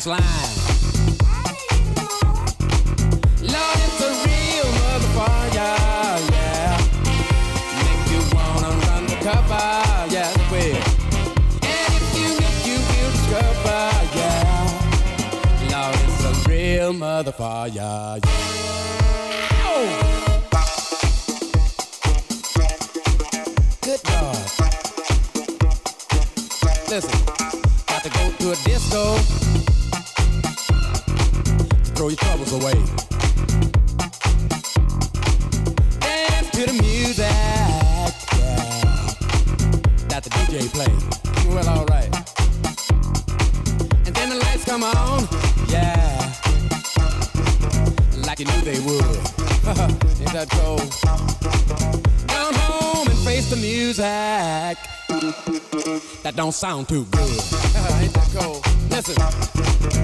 Sounds live. that don't sound too good. Listen.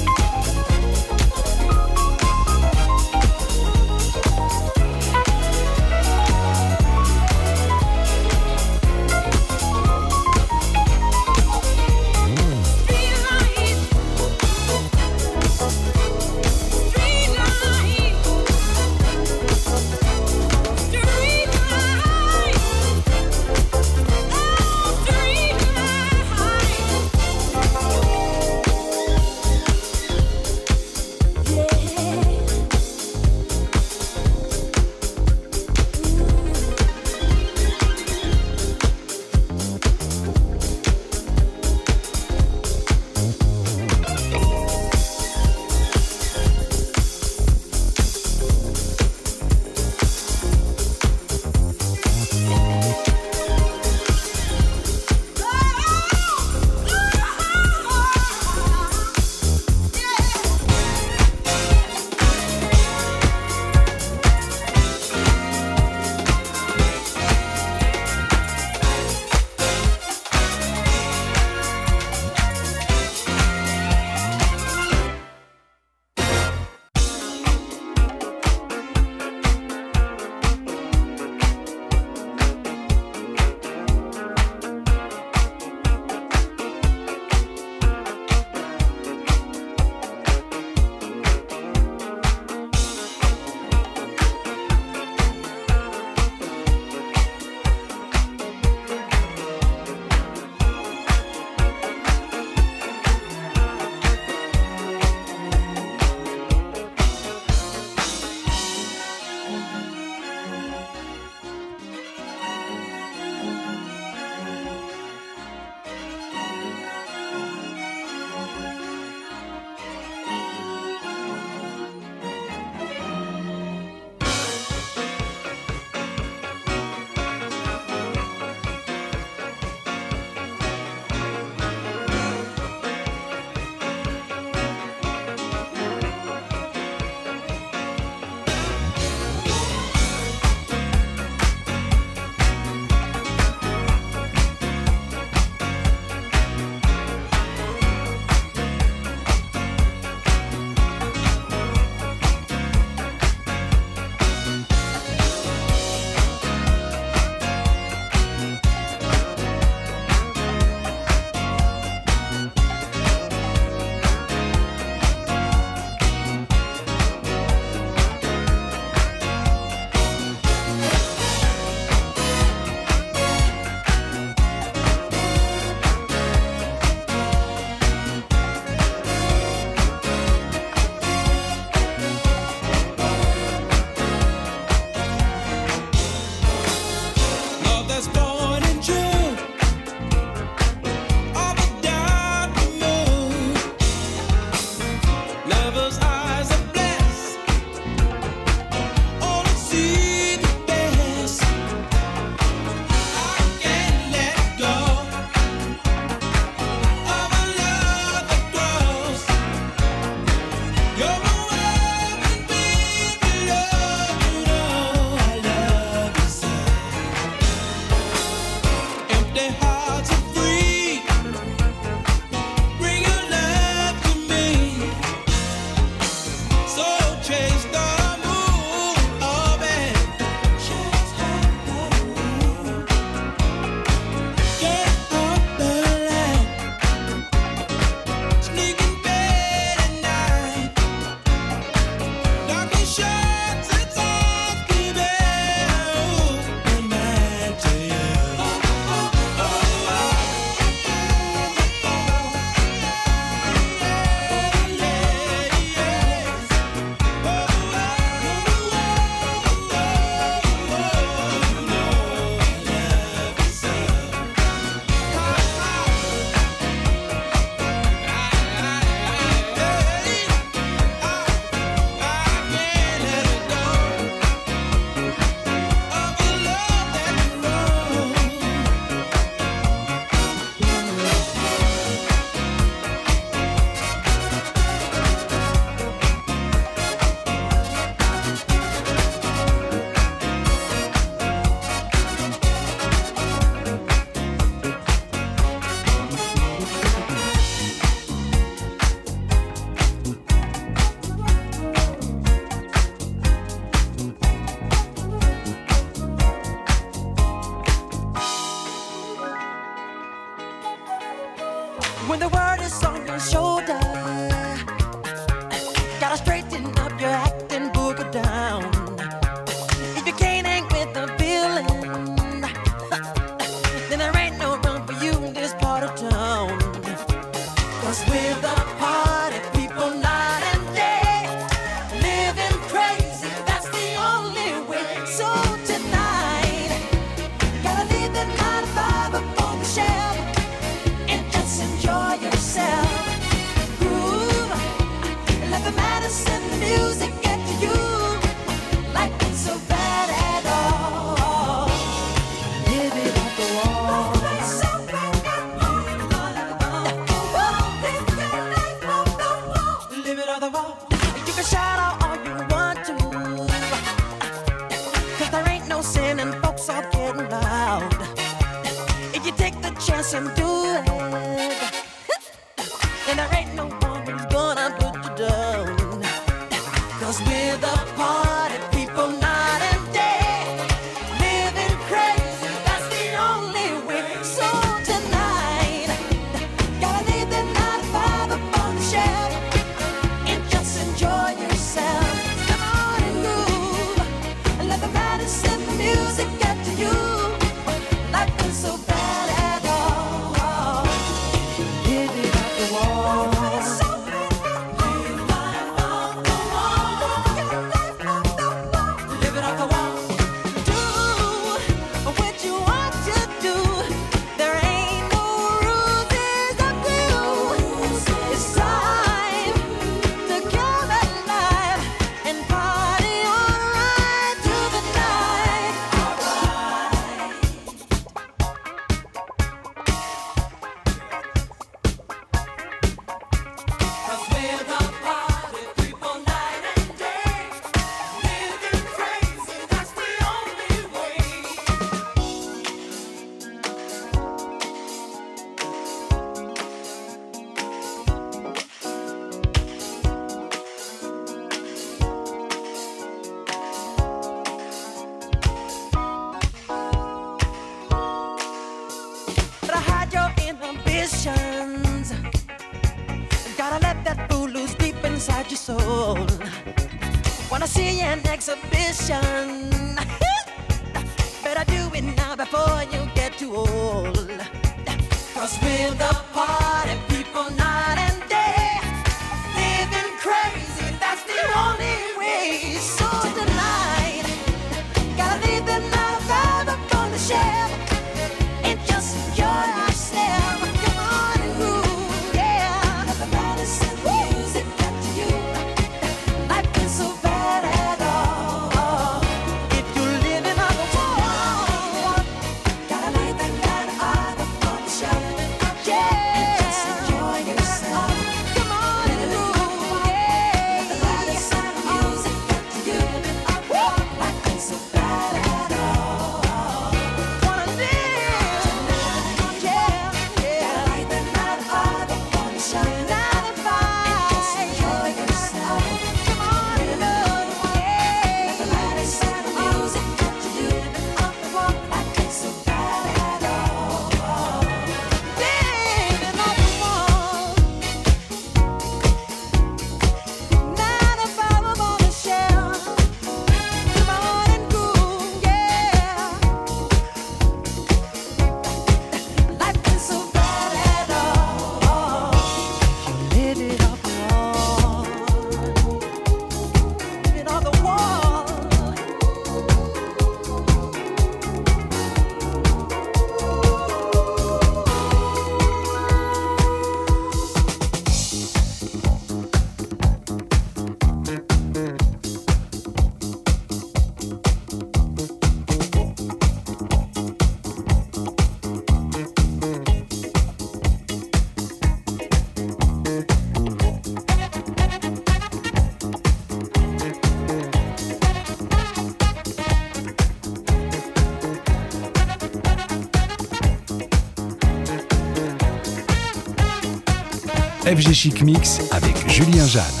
FG Chic Mix avec Julien Jeanne.